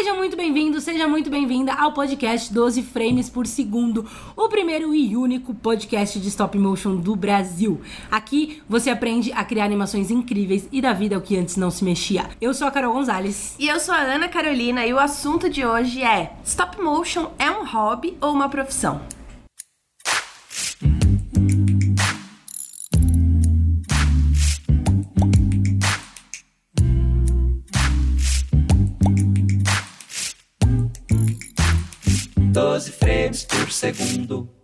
Seja muito bem-vindo, seja muito bem-vinda ao podcast 12 Frames por Segundo, o primeiro e único podcast de stop motion do Brasil. Aqui você aprende a criar animações incríveis e dar vida ao que antes não se mexia. Eu sou a Carol Gonzalez. E eu sou a Ana Carolina e o assunto de hoje é: stop motion é um hobby ou uma profissão? Por segundo.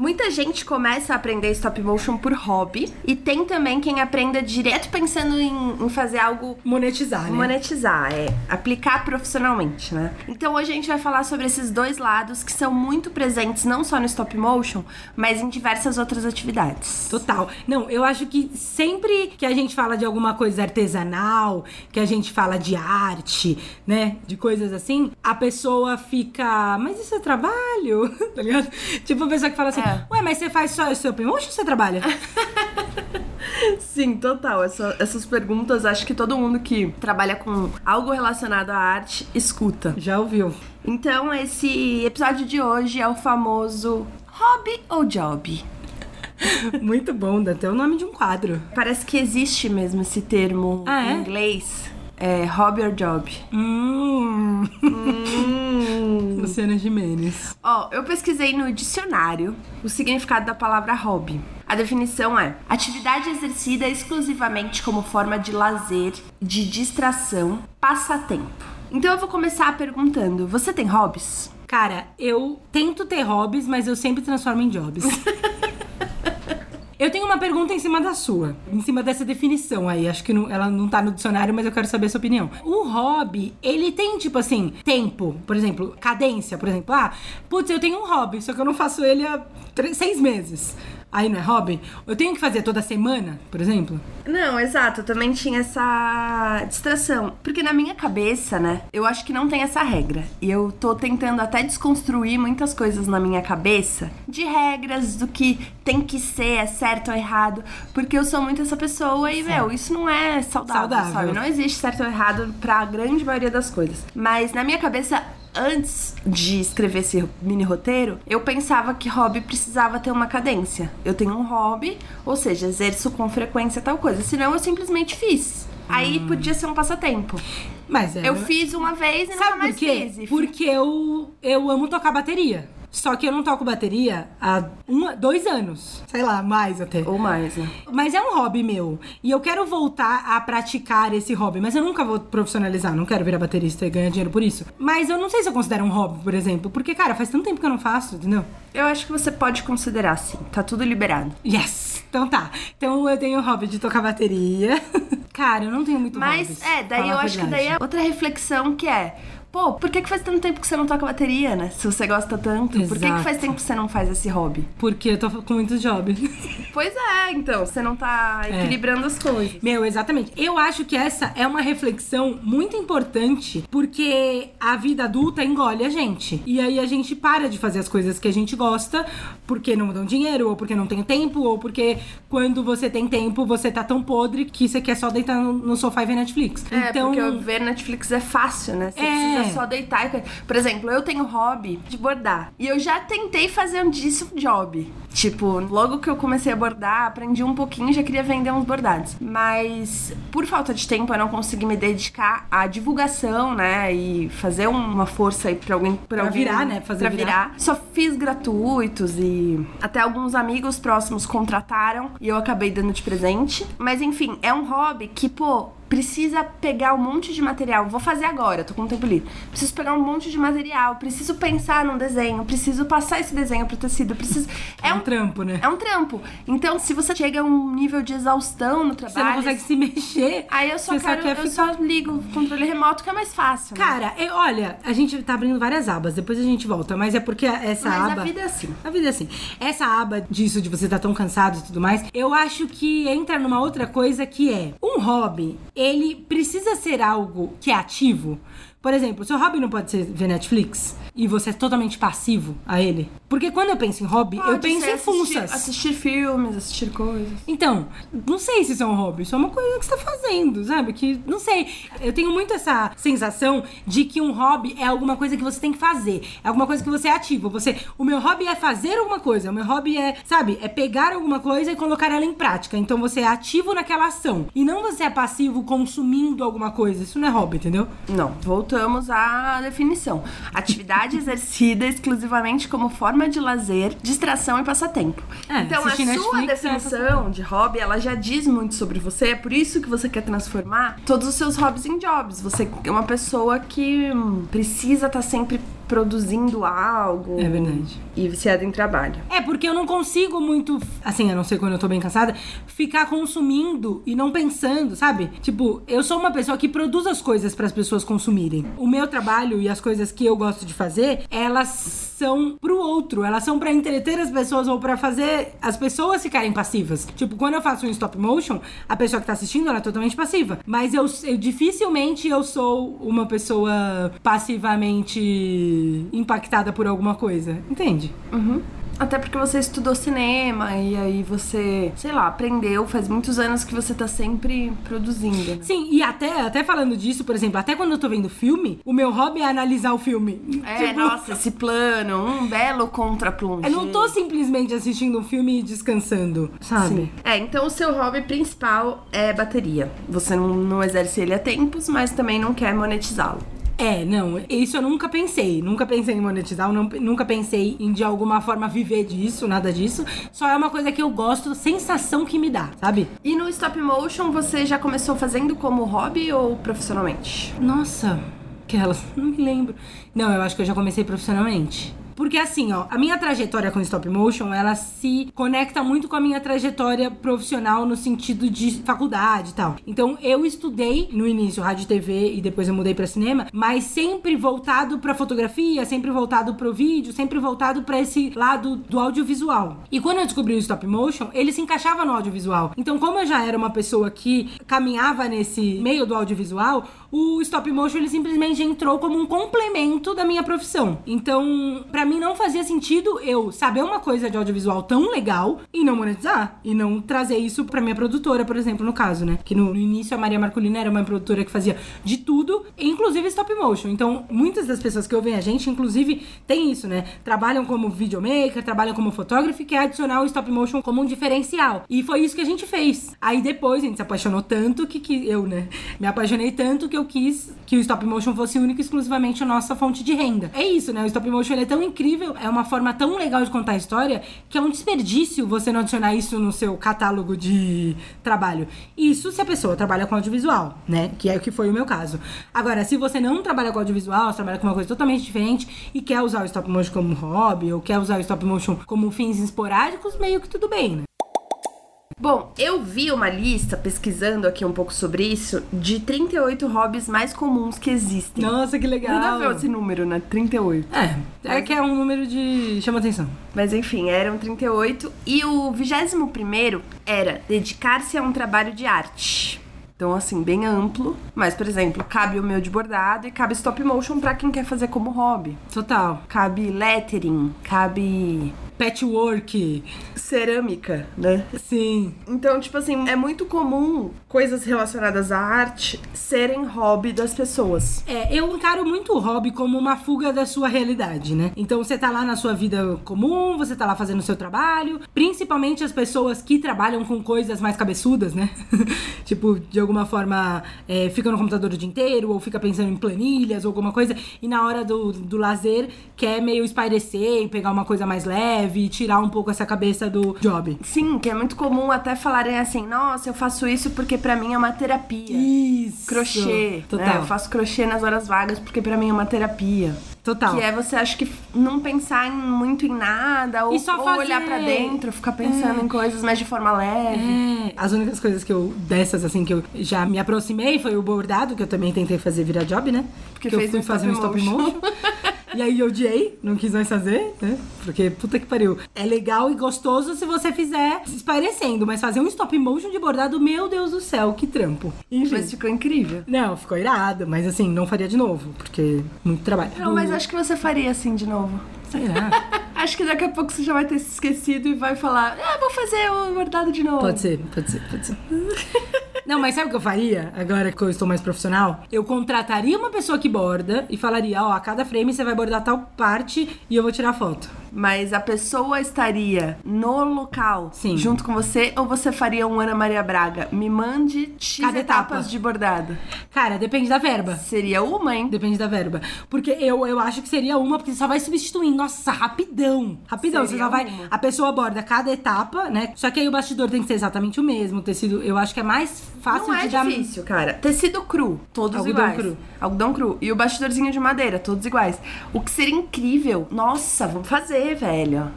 Muita gente começa a aprender stop motion por hobby e tem também quem aprenda direto pensando em, em fazer algo Monetizar, né? monetizar, é aplicar profissionalmente, né? Então hoje a gente vai falar sobre esses dois lados que são muito presentes não só no stop motion, mas em diversas outras atividades. Total. Não, eu acho que sempre que a gente fala de alguma coisa artesanal, que a gente fala de arte, né? De coisas assim, a pessoa fica. Mas isso é trabalho? tá ligado? Tipo a pessoa que fala assim: É. Ué, mas você faz só esse open ou você trabalha? Sim, total. Essa- essas perguntas acho que todo mundo que trabalha com algo relacionado à arte escuta. Já ouviu? Então, esse episódio de hoje é o famoso hobby ou job? Muito bom, dá até o nome de um quadro. Parece que existe mesmo esse termo Ah, é? em inglês. É hobby or job. Hum. Hum. Luciana Jimenez. Ó, eu pesquisei no dicionário o significado da palavra hobby. A definição é atividade exercida exclusivamente como forma de lazer, de distração, passatempo. Então eu vou começar perguntando: você tem hobbies? Cara, eu tento ter hobbies, mas eu sempre transformo em jobs. Eu tenho uma pergunta em cima da sua, em cima dessa definição aí. Acho que não- ela não tá no dicionário, mas eu quero saber a sua opinião. O hobby, ele tem, tipo assim, tempo, por exemplo, cadência, por exemplo. Ah, putz, eu tenho um hobby, só que eu não faço ele há três, seis meses. Aí não é hobby? Eu tenho que fazer toda semana, por exemplo? Não, exato, eu também tinha essa distração. Porque na minha cabeça, né, eu acho que não tem essa regra. E eu tô tentando até desconstruir muitas coisas na minha cabeça de regras, do que tem que ser, é certo ou errado. Porque eu sou muito essa pessoa e, meu, isso não é saudável, Saudável. sabe? Não existe certo ou errado pra grande maioria das coisas. Mas na minha cabeça. Antes de escrever esse mini roteiro, eu pensava que hobby precisava ter uma cadência. Eu tenho um hobby, ou seja, exerço com frequência tal coisa. Senão eu simplesmente fiz. Aí podia ser um passatempo. Mas é. Eu fiz uma vez e Sabe mais fiz. Porque eu, eu amo tocar bateria. Só que eu não toco bateria há uma, dois anos. Sei lá, mais até. Ou mais, né? Mas é um hobby meu. E eu quero voltar a praticar esse hobby. Mas eu nunca vou profissionalizar. Não quero virar baterista e ganhar dinheiro por isso. Mas eu não sei se eu considero um hobby, por exemplo. Porque, cara, faz tanto tempo que eu não faço, entendeu? Eu acho que você pode considerar sim. Tá tudo liberado. Yes! Então tá. Então eu tenho o hobby de tocar bateria. cara, eu não tenho muito Mas, hobbies, é, daí eu acho que daí é outra reflexão que é. Pô, por que, que faz tanto tempo que você não toca bateria, né? Se você gosta tanto. Por que, que Exato. faz tempo que você não faz esse hobby? Porque eu tô com muitos jobs. Pois é, então. Você não tá equilibrando as coisas. Meu, exatamente. Eu acho que essa é uma reflexão muito importante, porque a vida adulta engole a gente. E aí a gente para de fazer as coisas que a gente gosta, porque não dão dinheiro, ou porque não tem tempo, ou porque quando você tem tempo, você tá tão podre que você quer só deitar no- no sofá e ver Netflix. É, então, porque ver Netflix é fácil, né? Você É. precisa só deitar. e- Por exemplo, eu tenho hobby de bordar. E eu já tentei fazer um disso um job. Tipo, logo que eu comecei a bordar, aprendi um pouquinho e já queria vender uns bordados. Mas por falta de tempo, eu não consegui me dedicar à divulgação, né? E fazer uma força aí pra alguém. Pra, Pra alguém, virar, né? Fazer pra virar. virar. Só fiz gratuitos e até alguns amigos próximos contrataram e eu acabei dando de presente. Mas enfim, é um hobby que, pô, precisa pegar um monte de material. Vou fazer agora, tô com tempo livre. Preciso pegar um monte de material, preciso pensar num desenho, preciso passar esse desenho pro tecido, preciso. é um trampo, né? É um trampo. Então, se você chega a um nível de exaustão no trabalho. Você não consegue se mexer. Aí eu só quero, quer eu ficar- só ligo o controle remoto, que é mais fácil. né? Cara, eu- olha, a gente tá abrindo várias abas, depois a gente volta, mas é porque essa Mas aba. a vida é assim. A vida é assim. Essa aba disso de você estar tão cansado e tudo mais, eu acho que entra numa outra coisa que é um hobby, ele precisa ser algo que é ativo. Por exemplo, seu hobby não pode ser ver Netflix e você é totalmente passivo a ele. Porque quando eu penso em hobby, eu Pode penso ser em assistir- funsas. Assistir filmes, assistir coisas. Então, não sei se isso é um hobby, isso é uma coisa que você tá fazendo, sabe? Que, não sei. Eu tenho muito essa sensação de que um hobby é alguma coisa que você tem que fazer. É alguma coisa que você é ativo. Você, o meu hobby é fazer alguma coisa. O meu hobby é, sabe, é pegar alguma coisa e colocar ela em prática. Então você é ativo naquela ação. E não você é passivo consumindo alguma coisa. Isso não é hobby, entendeu? Não, voltamos à definição. Atividade exercida exclusivamente como forma de lazer, distração e passatempo. É, então, a sua Netflix é definição de hobby, ela já diz muito sobre você. É por isso que você quer transformar todos os seus hobbies em jobs. Você é uma pessoa que hum, precisa estar sempre produzindo algo. É verdade. E viciada em trabalho. É, porque eu não consigo muito, assim, a não ser quando eu tô bem cansada, ficar consumindo e não pensando, sabe? Tipo, eu sou uma pessoa que produz as coisas para as pessoas consumirem. O meu trabalho e as coisas que eu gosto de fazer, elas são pro outro, elas são pra entreter as pessoas ou pra fazer as pessoas ficarem passivas. Tipo, quando eu faço um stop motion, a pessoa que tá assistindo, ela é totalmente passiva. Mas eu, eu dificilmente eu sou uma pessoa passivamente impactada por alguma coisa. Entende? Até porque você estudou cinema e aí você, sei lá, aprendeu. Faz muitos anos que você tá sempre produzindo. né? Sim, e até, até falando disso, por exemplo, até quando eu tô vendo filme, o meu hobby é analisar o filme. É, Tipo, nossa, esse plano, um belo contraplongé. Eu não tô simplesmente assistindo um filme e descansando, sabe? Sim. É, então o seu hobby principal é bateria. Você não, não exerce ele há tempos, mas também não quer monetizá-lo. É, não, isso eu nunca pensei. Nunca pensei em monetizar, não- nunca pensei em de alguma forma viver disso, nada disso. Só é uma coisa que eu gosto, sensação que me dá, sabe? E no stop motion você já começou fazendo como hobby ou profissionalmente? Nossa, aquelas, não me lembro. Não, eu acho que eu já comecei profissionalmente. Porque assim, ó, a minha trajetória com stop motion, ela se conecta muito com a minha trajetória profissional no sentido de faculdade e tal. Então, eu estudei no início rádio e TV e depois eu mudei pra cinema, mas sempre voltado pra fotografia, sempre voltado pro vídeo, sempre voltado pra esse lado do audiovisual. E quando eu descobri o stop motion, ele se encaixava no audiovisual. Então, como eu já era uma pessoa que caminhava nesse meio do audiovisual, o stop motion ele simplesmente entrou como um complemento da minha profissão. Então, pra mim não fazia sentido eu saber uma coisa de audiovisual tão legal e não monetizar e não trazer isso pra minha produtora, por exemplo, no caso, né? Que no, no início a Maria Marcolina era uma produtora que fazia de tudo, inclusive stop motion. Então, muitas das pessoas que ouvem a gente, inclusive, tem isso, né? Trabalham como videomaker, trabalham como fotógrafo e quer adicionar o stop motion como um diferencial. E foi isso que a gente fez. Aí depois a gente se apaixonou tanto que, que eu, né? Me apaixonei tanto que eu quis que o stop motion fosse único e exclusivamente a nossa fonte de renda. É isso, né? O stop motion é tão incrível, é uma forma tão legal de contar a história que é um desperdício você não adicionar isso no seu catálogo de trabalho. Isso se a pessoa trabalha com audiovisual, né? Que é o que foi o meu caso. Agora, se você não trabalha com audiovisual, você trabalha com uma coisa totalmente diferente e quer usar o stop motion como hobby ou quer usar o stop motion como fins esporádicos, meio que tudo bem, né? Bom, eu vi uma lista, pesquisando aqui um pouco sobre isso, de 38 hobbies mais comuns que existem. Nossa, que legal. Nada a ver esse número, né? 38. É, é que é um número de. chama atenção. Mas enfim, eram 38. E o 21 era dedicar-se a um trabalho de arte. Então, assim, bem amplo. Mas, por exemplo, cabe o meu de bordado e cabe stop motion pra quem quer fazer como hobby. Total. Cabe lettering, cabe Patchwork. cerâmica, né? Sim. Então, tipo assim, é muito comum coisas relacionadas à arte serem hobby das pessoas. É, eu encaro muito o hobby como uma fuga da sua realidade, né? Então você tá lá na sua vida comum, você tá lá fazendo o seu trabalho, principalmente as pessoas que trabalham com coisas mais cabeçudas, né? tipo, de alguma forma, é, fica no computador o dia inteiro, ou fica pensando em planilhas, ou alguma coisa, e na hora do, do lazer quer meio espairecer e pegar uma coisa mais leve e tirar um pouco essa cabeça do job. Sim, que é muito comum até falarem assim: nossa, eu faço isso porque pra mim é uma terapia. Isso. Crochê. Total. Né? Eu faço crochê nas horas vagas porque pra mim é uma terapia. Total. Que é você acha que não pensar em- muito em nada, ou, ou olhar pra dentro, ficar pensando em coisas mais de forma leve. É, as únicas coisas que eu, dessas assim, que eu já me aproximei foi o bordado, que eu também tentei fazer virar job, né? Porque que eu fui um fazer um stop stop motion. E aí eu odiei, não quis mais fazer, né? Porque puta que pariu. É legal e gostoso se você fizer se esparecendo, mas fazer um stop motion de bordado, meu Deus do céu, que trampo. Enfim. Mas ficou incrível. Não, ficou irado, mas assim, não faria de novo, porque muito trabalho. Não, mas acho que você faria assim de novo. Será? Acho que daqui a pouco você já vai ter se esquecido e vai falar, ah, vou fazer o bordado de novo. Pode ser, pode ser, pode ser. Não, mas sabe o que eu faria, agora que eu estou mais profissional? Eu contrataria uma pessoa que borda e falaria, ó, a cada frame você vai bordar tal parte e eu vou tirar foto. Mas a pessoa estaria no local Sim. junto com você ou você faria um Ana Maria Braga? Me mande X Cada etapas etapa. de bordado. Cara, depende da verba. Seria uma, hein? Depende da verba. Porque eu, eu acho que seria uma, porque você só vai substituindo. Nossa, rapidão. Rapidão. Seria você só vai. uma. A pessoa borda cada etapa, né? Só que aí o bastidor tem que ser exatamente o mesmo. O tecido, eu acho que é mais fácil Não é de dar. difícil, cara. Tecido cru, todos Algodão iguais. cru. Algodão cru. E o bastidorzinho de madeira, todos iguais. O que seria incrível, nossa, vamos fazer, velho.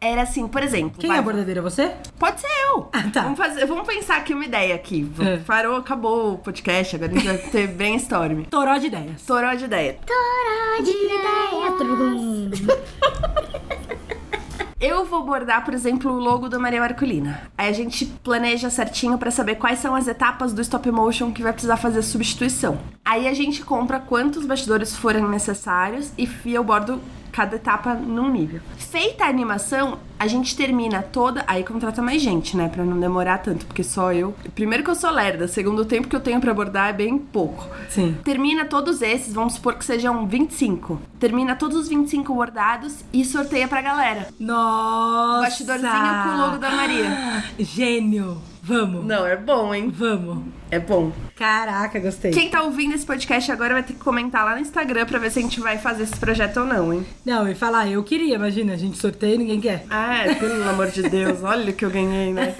Era assim, por exemplo. Hum. Quem vai- é a bordadeira? Você? Pode ser eu. Ah, tá. Vamos, fazer, vamos pensar aqui uma ideia aqui. É. Parou, acabou o podcast, agora a gente vai ter brainstorm. Toró de ideias. Estourou de ideia. de ideia. Eu vou bordar, por exemplo, o logo do Maria Marcolina. Aí a gente planeja certinho pra saber quais são as etapas do stop motion que vai precisar fazer substituição. Aí a gente compra quantos bastidores forem necessários e eu bordo cada etapa num nível. Feita a animação, a gente termina toda. Aí contrata mais gente, né? Pra não demorar tanto, porque só eu. Primeiro que eu sou lerda, segundo o tempo que eu tenho pra bordar é bem pouco. Sim. Termina todos esses, vamos supor que sejam 25. Termina todos os 25 bordados e sorteia pra galera. Nossa! Bastidorzinho com o logo da Maria. Gênio! Vamos! Não, é bom, hein? Vamos! É bom. Caraca, gostei. Quem tá ouvindo esse podcast agora vai ter que comentar lá no Instagram pra ver se a gente vai fazer esse projeto ou não, hein? Não, e falar, eu queria, imagina, a gente sorteia e ninguém quer. Ah, pelo amor de Deus, olha o que eu ganhei, né?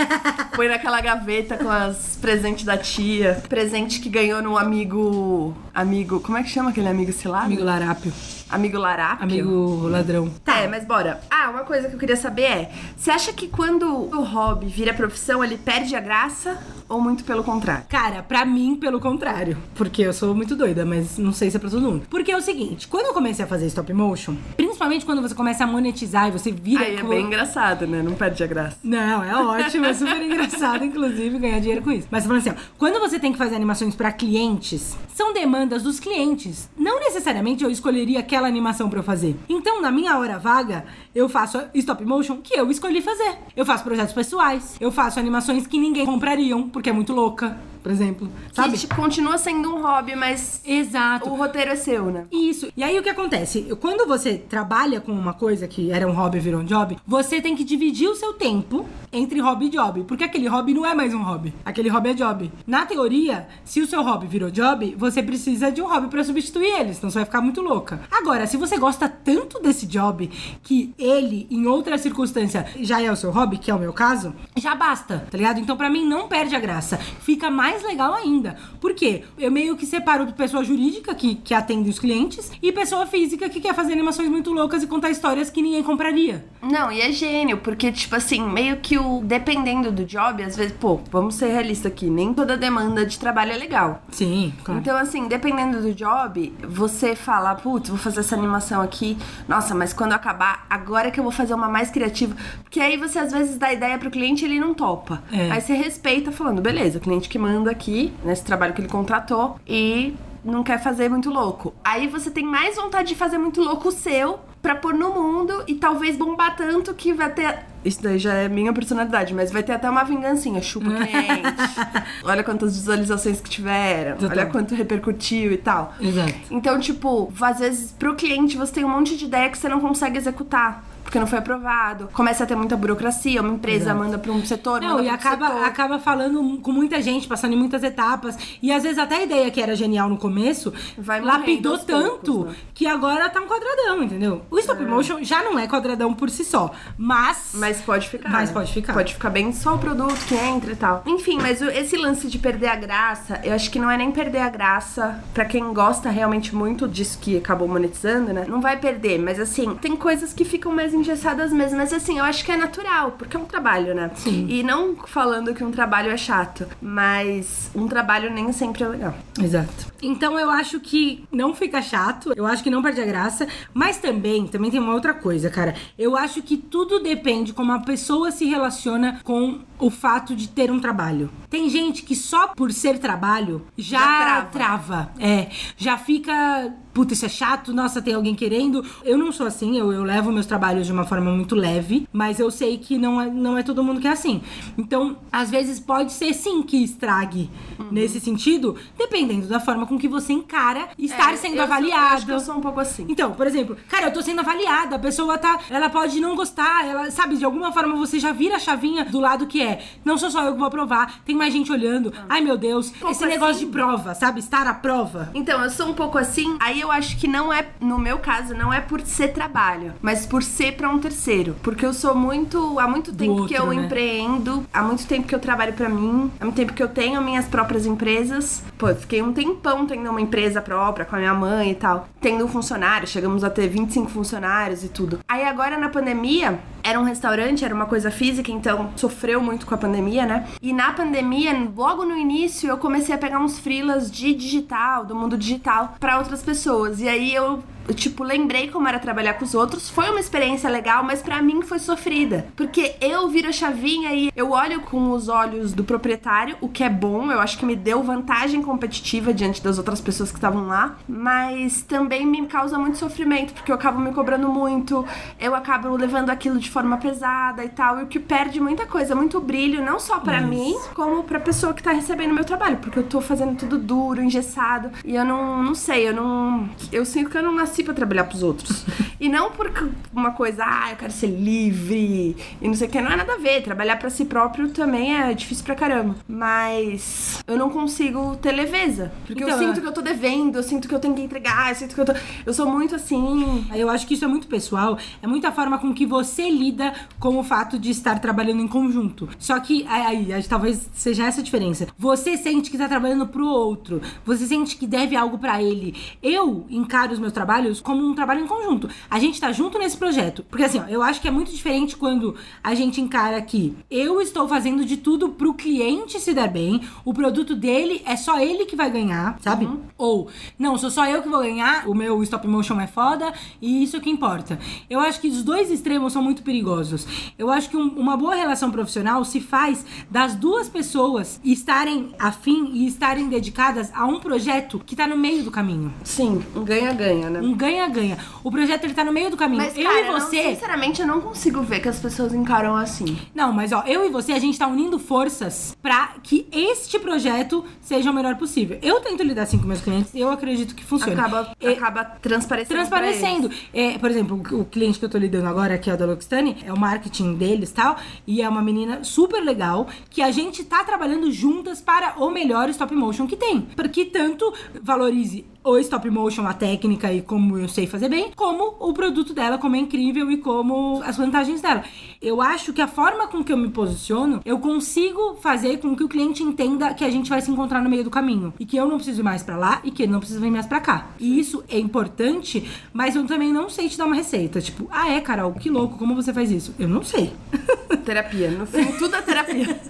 Põe naquela gaveta com as presentes da tia. Presente que ganhou no amigo. Amigo. Como é que chama aquele amigo cilado? Amigo Larápio. Amigo Larápio. Amigo ladrão. É, mas bora. Ah, uma coisa que eu queria saber é: você acha que quando o hobby vira profissão, ele perde a graça ou muito pelo contrário? Cara, pra mim, pelo contrário. Porque eu sou muito doida, mas não sei se é pra todo mundo. Porque é o seguinte, quando eu comecei a fazer stop motion, principalmente quando você começa a monetizar e você vira... Aí é bem engraçado, né? Não perde a graça. Não, é ótimo, é super engraçado, inclusive, ganhar dinheiro com isso. Mas falando assim, ó, quando você tem que fazer animações pra clientes, são demandas dos clientes. Não necessariamente eu escolheria aquela animação pra eu fazer. Então, na minha hora vaga, eu faço stop motion que eu escolhi fazer. Eu faço projetos pessoais, eu faço animações que ninguém comprariam, porque é muito louca, por exemplo. Sabe? Que continua sendo um hobby, mas Exato. o roteiro é seu, né? Isso. E aí o que acontece? Quando você trabalha com uma coisa que era um hobby e virou um job, você tem que dividir o seu tempo entre hobby e job. Porque aquele hobby não é mais um hobby. Aquele hobby é job. Na teoria, se o seu hobby virou job, você precisa de um hobby pra substituir ele, senão você vai ficar muito louca. Agora, se você gosta tanto desse job que ele, em outra circunstância, já é o seu hobby, que é o meu caso, já basta, tá ligado? Então, pra mim, não perde a graça. Fica mais legal ainda. Por quê? Eu meio que separo pessoa jurídica, que, que atende os clientes, e pessoa física, que quer fazer animações muito loucas e contar histórias que ninguém compraria. Não, e é gênio, porque, tipo assim, meio que o. Dependendo do job, às vezes, pô, vamos ser realistas aqui, nem toda demanda de trabalho é legal. Sim, claro. Então, assim, dependendo do job, você fala, putz, vou fazer essa animação aqui. Nossa, mas quando acabar, agora que eu vou fazer uma mais criativa. Porque aí você às vezes dá ideia pro cliente e ele não topa. É. Aí você respeita falando, beleza, o cliente que manda aqui, nesse trabalho que ele contratou, e não quer fazer muito louco. Aí você tem mais vontade de fazer muito louco o seu pra pôr no mundo e talvez bombar tanto que vai ter. Isso daí já é minha personalidade, mas vai ter até uma vingancinha. Chupa o cliente. Olha quantas visualizações que tiveram. Total. Olha quanto repercutiu e tal. Exato. Então, tipo, às vezes pro cliente você tem um monte de ideia que você não consegue executar. Porque não foi aprovado. Começa a ter muita burocracia. Uma empresa Exato. manda pra um setor, Não, e acaba, setor. acaba falando com muita gente, passando em muitas etapas. E às vezes até a ideia que era genial no começo Vai lapidou tanto poucos, né? que agora tá um quadradão, entendeu? O stop motion já não é quadradão por si só, mas. Mas pode ficar. Mas né? pode ficar. Pode ficar bem só o produto que entra e tal. Enfim, mas esse lance de perder a graça, eu acho que não é nem perder a graça pra quem gosta realmente muito disso que acabou monetizando, né? Não vai perder, mas assim, tem coisas que ficam mais engessadas mesmo. Mas assim, eu acho que é natural, porque é um trabalho, né? Sim. E não falando que um trabalho é chato, mas um trabalho nem sempre é legal. Exato. Então eu acho que não fica chato, eu acho que não perde a graça, mas também, também tem uma outra coisa, cara. Eu acho que tudo depende como a pessoa se relaciona com o fato de ter um trabalho. Tem gente que só por ser trabalho já, Já trava. trava. É, já fica. Puta, isso é chato, nossa, tem alguém querendo. Eu não sou assim, eu, eu levo meus trabalhos de uma forma muito leve, mas eu sei que não é, não é todo mundo que é assim. Então, às vezes pode ser sim que estrague Uhum. nesse sentido, dependendo da forma com que você encara estar É, sendo eu sou- avaliado. eu acho que eu sou um pouco assim. Então, por exemplo, cara, eu tô sendo avaliada, a pessoa tá. Ela pode não gostar, ela, sabe, de alguma forma você já vira a chavinha do lado que é. Não sou só eu que vou aprovar, tem mais gente olhando. Ai, meu Deus, pouco esse negócio assim. de prova, sabe? Estar à prova. Então, eu sou um pouco assim. Aí eu acho que não é, no meu caso, não é por ser trabalho, mas por ser pra um terceiro. Porque eu sou muito. Há muito tempo que outro, eu né? empreendo, há muito tempo que eu trabalho pra mim, há muito tempo que eu tenho minhas próprias empresas. Pô, eu fiquei um tempão tendo uma empresa própria com a minha mãe e tal. Tendo um funcionário, chegamos a ter 25 funcionários e tudo. Aí agora na pandemia, era um restaurante, era uma coisa física, então sofreu muito com a pandemia, né? E na pandemia, logo no início, eu comecei a pegar uns freelas de digital, do mundo digital, pra outras pessoas. E aí eu eu, tipo, lembrei como era trabalhar com os outros. Foi uma experiência legal, mas pra mim foi sofrida. Porque eu viro a chavinha e eu olho com os olhos do proprietário, o que é bom, eu acho que me deu vantagem competitiva diante das outras pessoas que estavam lá. Mas também me causa muito sofrimento, porque eu acabo me cobrando muito, eu acabo levando aquilo de forma pesada e tal. E o que perde muita coisa, muito brilho, não só pra mim, como pra pessoa que tá recebendo meu trabalho. Porque eu tô fazendo tudo duro, engessado. E eu não, não sei, eu não. Eu sinto que eu não nasci pra trabalhar pros outros. e não por uma coisa, ah, eu quero ser livre e não sei o que. Não é nada a ver. Trabalhar pra si próprio também é difícil pra caramba. Mas eu não consigo ter leveza. Porque Então, eu sinto é. que eu tô devendo, eu sinto que eu tenho que entregar, eu sinto que eu tô. Eu sou muito assim. Eu acho que isso é muito pessoal, é muita forma com que você lida com o fato de estar trabalhando em conjunto. Só que aí, aí, talvez seja essa a diferença. Você sente que tá trabalhando pro outro, você sente que deve algo pra ele. Eu encaro os meus trabalhos como um trabalho em conjunto. A gente tá junto nesse projeto. Porque assim, ó, eu acho que é muito diferente quando a gente encara que eu estou fazendo de tudo pro cliente se dar bem, o produto dele é só ele que vai ganhar, sabe? Ou, não, sou só eu que vou ganhar, o meu stop motion é foda e isso que importa. Eu acho que os dois extremos são muito perigosos. Eu acho que um- uma boa relação profissional se faz das duas pessoas estarem afim e estarem dedicadas a um projeto que tá no meio do caminho. Sim, um ganha-ganha, né? Um ganha-ganha. O projeto ele tá no meio do caminho. Mas, eu cara, e eu não- você. sinceramente, eu não consigo ver que as pessoas encaram assim. Não, mas ó, eu e você, a gente tá unindo forças pra que este projeto seja o melhor possível. Eu tento lidar assim com meus clientes e eu acredito que funciona. Acaba, E- acaba transparecendo. transparecendo. É, por exemplo, o o cliente que eu tô lidando agora, que é o da Luxtani, é o marketing deles e tal, e é uma menina super legal, que a gente tá trabalhando juntas para o melhor stop motion que tem. Porque tanto valorize o stop motion, a técnica e como eu sei fazer bem, como o produto dela, como é incrível e como as vantagens dela. Eu acho que a forma com que eu me posiciono, eu consigo fazer com que o cliente entenda que a gente vai se encontrar no meio do caminho. E que eu não preciso ir mais pra lá e que ele não precisa vir mais pra cá. E isso é importante, mas eu também não sei te dar uma receita. Tipo, ah é, Carol, que louco, como você faz isso? Eu não sei. Terapia. No fim, tudo é terapia.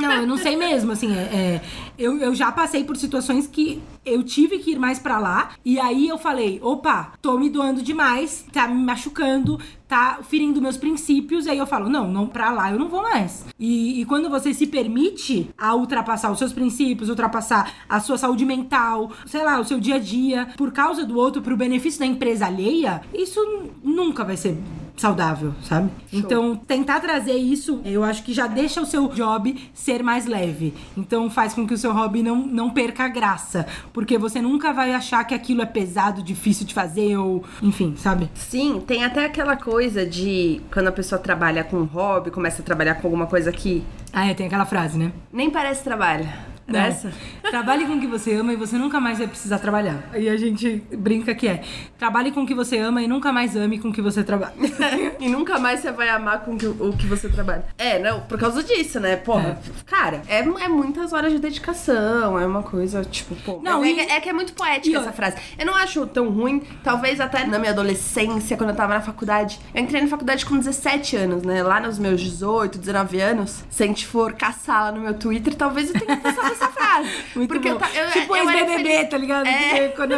Não, eu não sei mesmo, assim, é, é, eu, eu já passei por situações que eu tive que ir mais pra lá, e aí eu falei, opa, tô me doando demais, tá me machucando, tá ferindo meus princípios, e aí eu falo, não, não pra lá eu não vou mais. E, e quando você se permite a ultrapassar os seus princípios, ultrapassar a sua saúde mental, sei lá, o seu dia a dia, por causa do outro, pro benefício da empresa alheia, isso nunca vai ser saudável, sabe? Então, tentar trazer isso, eu acho que já deixa o seu job ser mais leve. Então, faz com que o seu hobby não, não perca a graça. Porque você nunca vai achar que aquilo é pesado, difícil de fazer, ou enfim, sabe? Sim, tem até aquela coisa de quando a pessoa trabalha com um hobby, começa a trabalhar com alguma coisa que Ah, é, tem aquela frase, né? nem parece trabalho. Não. Essa? Trabalhe com o que você ama e você nunca mais vai precisar trabalhar. E a gente brinca que é: trabalhe com o que você ama e nunca mais ame com o que você trabalha. e nunca mais você vai amar com o que você trabalha. É, não, por causa disso, né? Porra, cara, é, é muitas horas de dedicação, é uma coisa, tipo, pô. Não, é, e- que- é que é muito poética essa eu- frase. Eu não acho tão ruim, talvez até na minha adolescência, quando eu tava na faculdade. Eu entrei na faculdade com 17 anos, né? Lá nos meus 18, 19 anos. Se a gente for caçar lá no meu Twitter, talvez eu tenha pensado essa frase. Muito Porque bom. eu eu- tipo eu ex-BBB, tá ligado? É. Quando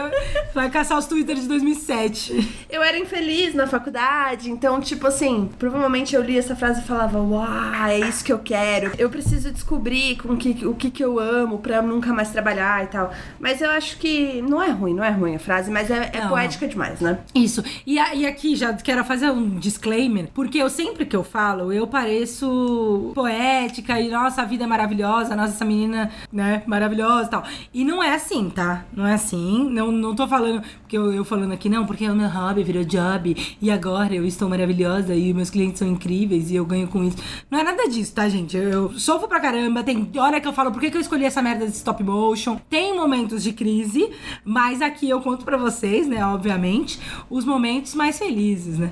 vai caçar os Twitter de 2007. Eu era infeliz na faculdade, então, tipo assim, provavelmente eu li essa frase e falava, uau, é isso que eu quero. Eu preciso descobrir com que, o que, que eu amo pra nunca mais trabalhar e tal. Mas eu acho que não é ruim, não é ruim a frase, mas é, é Não. poética demais, né? Isso. E, a- e aqui já quero fazer um disclaimer, porque eu sempre que eu falo, eu pareço poética e nossa, a vida é maravilhosa, nossa, essa menina, né, maravilhosa e tal. E não é assim, tá? Não é assim. Não, não tô falando, porque eu, eu falando aqui, não, porque o meu hobby virou job e agora eu estou maravilhosa e meus clientes são incríveis e eu ganho com isso. Não é nada disso, tá, gente? Eu, eu sofro pra caramba, tem hora que eu falo por que, que eu escolhi essa merda de stop motion. Tem momentos de crise, mas aqui eu conto pra vocês, né, obviamente, os momentos mais felizes, né?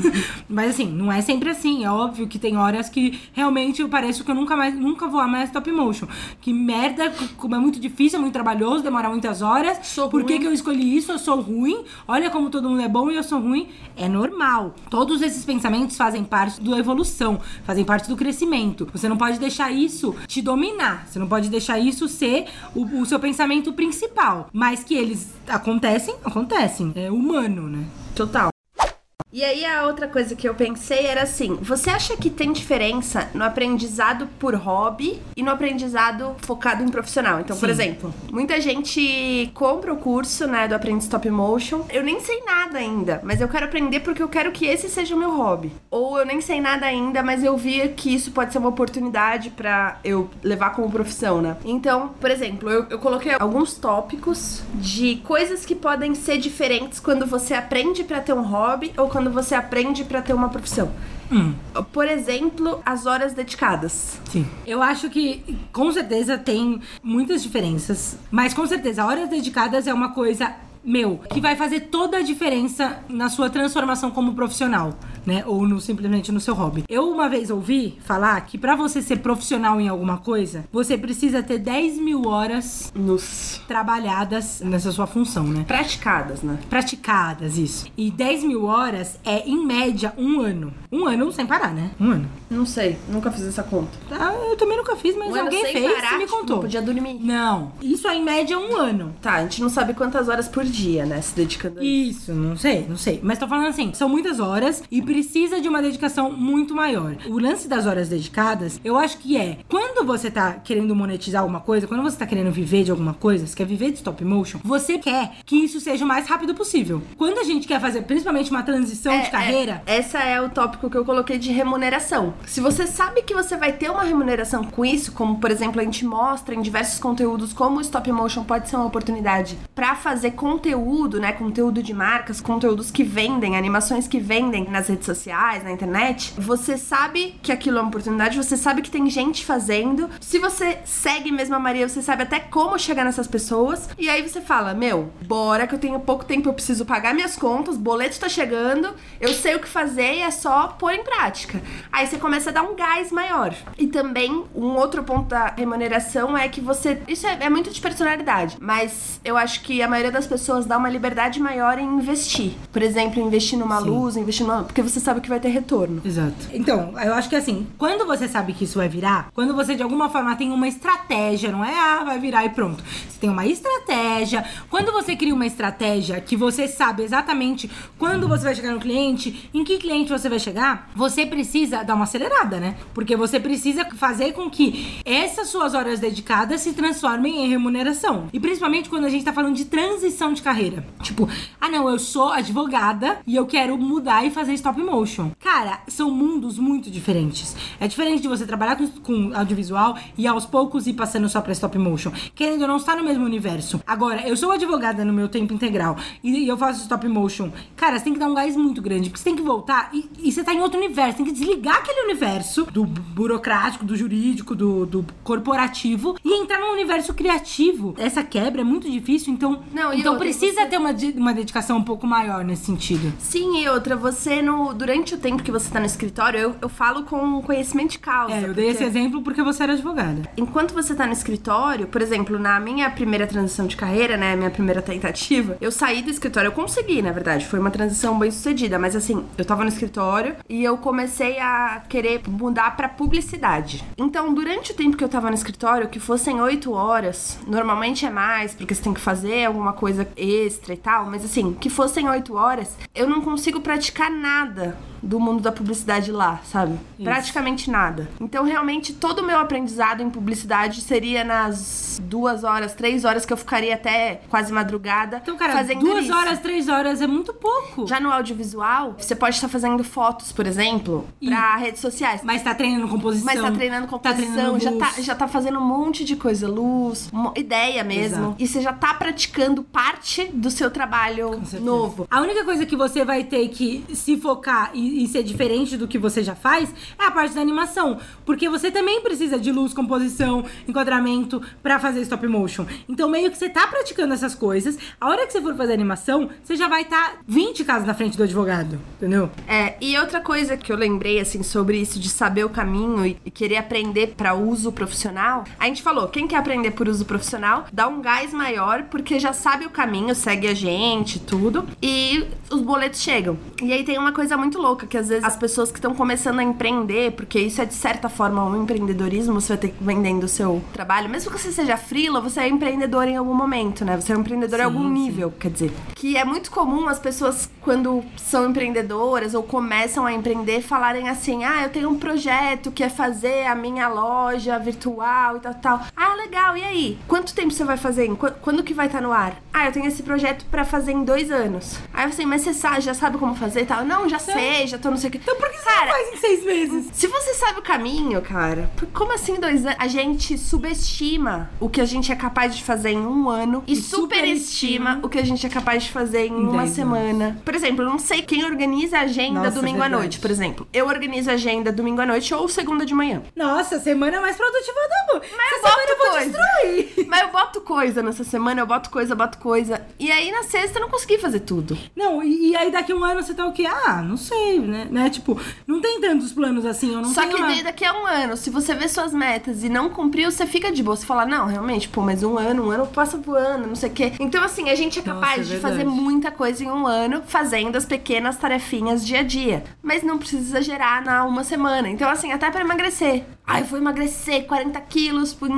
mas assim, não é sempre assim. É óbvio que tem horas que realmente eu pareço que eu nunca mais, nunca vou amar stop motion. Que merda, como é muito difícil, é muito trabalhoso, demora muitas horas. Sou por que, que eu escolhi isso? Eu sou ruim. Olha como todo mundo é bom e eu sou ruim. É normal. Todos esses pensamentos fazem parte da evolução, fazem parte do crescimento. Você não pode deixar isso te dominar. Você não pode deixar isso ser o, o seu pensamento principal. Mas que eles acontecem, acontecem. É humano, né? Total. E aí a outra coisa que eu pensei era assim, você acha que tem diferença no aprendizado por hobby e no aprendizado focado em profissional? Então, por Sim. exemplo, muita gente compra o curso, né, do Aprende Stop Motion. Eu nem sei nada ainda, mas eu quero aprender porque eu quero que esse seja o meu hobby. Ou eu nem sei nada ainda, mas eu vi que isso pode ser uma oportunidade pra eu levar como profissão, né? Então, por exemplo, eu, eu coloquei alguns tópicos de coisas que podem ser diferentes quando você aprende pra ter um hobby ou quando você aprende pra ter uma profissão. Hum. Por exemplo, as horas dedicadas. Sim. Eu acho que com certeza tem muitas diferenças, mas com certeza horas dedicadas é uma coisa meu, que vai fazer toda a diferença na sua transformação como profissional, né? Ou no, simplesmente no seu hobby. Eu uma vez ouvi falar que pra você ser profissional em alguma coisa, você precisa ter 10 mil horas Nos trabalhadas nessa sua função, né? praticadas, né? Praticadas, isso. E 10 mil horas é, em média, um ano. Um ano sem parar, né? Um ano. Não sei, nunca fiz essa conta. Ah, eu também nunca fiz, mas Um alguém fez parar, e me tipo, contou. não podia dormir. Não, isso é em média um ano. Tá, a gente não sabe quantas horas por dia, né? Se dedicando a isso. Isso, não sei, não sei. Mas tô falando assim, são muitas horas e precisa de uma dedicação muito maior. O lance das horas dedicadas, eu acho que é quando você tá querendo monetizar alguma coisa, quando você tá querendo viver de alguma coisa, você quer viver de stop motion, você quer que isso seja o mais rápido possível. Quando a gente quer fazer principalmente uma transição É, de carreira, é, essa é o tópico que eu coloquei de remuneração. Se você sabe que você vai ter uma remuneração com isso, como por exemplo a gente mostra em diversos conteúdos como o stop motion pode ser uma oportunidade pra fazer conteúdo, né, conteúdo de marcas, conteúdos que vendem, animações que vendem nas redes sociais, na internet, você sabe que aquilo é uma oportunidade, você sabe que tem gente fazendo. Se você segue mesmo a Maria, você sabe até como chegar nessas pessoas. E aí você fala: "Meu, bora que eu tenho pouco tempo, eu preciso pagar minhas contas, boleto tá chegando, eu sei o que fazer e é só pôr em prática". Aí você começa a dar um gás maior. E também um outro ponto da remuneração é que você, isso é, é muito de personalidade, mas eu acho que a maioria das pessoas dá uma liberdade maior em investir. Por exemplo, investir numa Sim. luz, investir numa, porque você sabe que vai ter retorno. Exato. Então, eu acho que assim, quando você sabe que isso vai virar, quando você de alguma forma tem uma estratégia, não é ah, vai virar e pronto. Você tem uma estratégia. Quando você cria uma estratégia que você sabe exatamente quando você vai chegar no cliente, em que cliente você vai chegar, você precisa dar uma acelerada, né? Porque você precisa fazer com que essas suas horas dedicadas se transformem em remuneração. E principalmente quando a gente tá falando de transição de carreira. Tipo, ah não, eu sou advogada e eu quero mudar e fazer stop motion. Cara, são mundos muito diferentes. É diferente de você trabalhar com, com audiovisual e aos poucos ir passando só pra stop motion. Querendo ou não estar no mesmo universo. Agora, eu sou advogada no meu tempo integral e eu faço stop motion. Cara, você tem que dar um gás muito grande, porque você tem que voltar e, e você tá em outro universo. Tem que desligar aquele universo do burocrático, do jurídico, do, do corporativo e entrar num universo criativo. Essa quebra é muito difícil, então, Não, e então outra, precisa você- ter uma, uma dedicação um pouco maior nesse sentido. Sim, e outra, você no durante o tempo que você tá no escritório, eu, eu falo com conhecimento de causa. É, eu dei esse porque- exemplo porque você era advogada. Enquanto você tá no escritório, por exemplo, na minha primeira transição de carreira, né, minha primeira tentativa, eu saí do escritório, eu consegui, na verdade, foi uma transição bem sucedida, mas assim, eu tava no escritório e eu comecei a querer mudar pra publicidade. Então, durante o tempo que eu tava no escritório, que fossem oito horas, normalmente é mais, porque você tem que fazer alguma coisa extra e tal, mas assim, que fossem oito horas, eu não consigo praticar nada do mundo da publicidade lá, sabe? Praticamente nada. Então, realmente, todo o meu aprendizado em publicidade seria nas duas horas, três horas que eu ficaria até quase madrugada Então, cara, fazendo duas isso. horas, três horas é muito pouco. Já no audiovisual, você pode estar fazendo fotos, por exemplo, E- pra redes sociais. Mas tá treinando composição. Mas tá treinando composição, treinando já, tá, já tá fazendo um monte de coisa, luz, ideia mesmo. Exato. E você já tá praticando parte do seu trabalho novo. A única coisa que você vai ter que se focar e, e ser diferente do que você já faz é a parte da animação. Porque você também precisa de luz, composição, enquadramento pra fazer stop motion. Então, meio que você tá praticando essas coisas. A hora que você for fazer animação, você já vai estar 20 casas na frente do advogado. Entendeu? É, e outra coisa que eu lembrei, assim, sobre isso de saber o caminho e, querer aprender pra uso profissional, a gente falou, quem quer aprender por uso profissional, dá um gás maior, porque já sabe o caminho, segue a gente, tudo, e os boletos chegam. E aí tem uma coisa muito louca, que às vezes as pessoas que estão começando a empreender, porque isso é de certa forma um empreendedorismo, você vai ter que vendendo o seu trabalho, mesmo que você seja freela, você é empreendedor em algum momento, né? Você é um empreendedor em Sim, algum sim. nível, quer dizer. Que é muito comum as pessoas, quando são empreendedoras ou começam a empreender, falarem assim: ah, eu tenho um projeto que é fazer a minha loja virtual e tal, tal. Ah, legal, e aí? Quanto tempo você vai fazer? Qu- Quando que vai estar no ar? Ah, eu tenho esse projeto pra fazer em dois anos. Aí eu assim, mas você sabe, já sabe como fazer e tal? Não, já sei, já tô não sei o que. Então, por que você Cara, não faz em seis meses? se você sabe o caminho, cara, como assim dois anos? A gente subestima o que a gente é capaz de fazer em um ano e, E superestima superestima o que a gente é capaz de fazer em, uma semana. Por exemplo, eu não sei quem organiza a agenda Nossa, domingo à verdade. noite, por exemplo. Eu organizo a agenda domingo à noite ou segunda de manhã. Nossa, semana mais produtiva do mundo. Mas eu Essa semana eu boto vou coisa. destruir. Mas eu boto coisa nessa semana, eu boto coisa, boto coisa. E aí na sexta eu não consegui fazer tudo. Não, e, e aí daqui um ano você tá o quê? Ah, não sei, né? né? Tipo, não tem tantos planos assim, eu não Só que uma- daí daqui a um ano, se você vê suas metas e não cumpriu, você fica de boa. Você fala, não, realmente, pô, mas um ano, um ano passa voando, não sei o quê. Então, assim, a gente é Nossa, capaz é de fazer muita coisa em um ano, fazendo as pequenas tarefinhas dia a dia. Mas não precisa exagerar na uma semana. Então, assim, até pra emagrecer. Ah, eu vou emagrecer 40 quilos por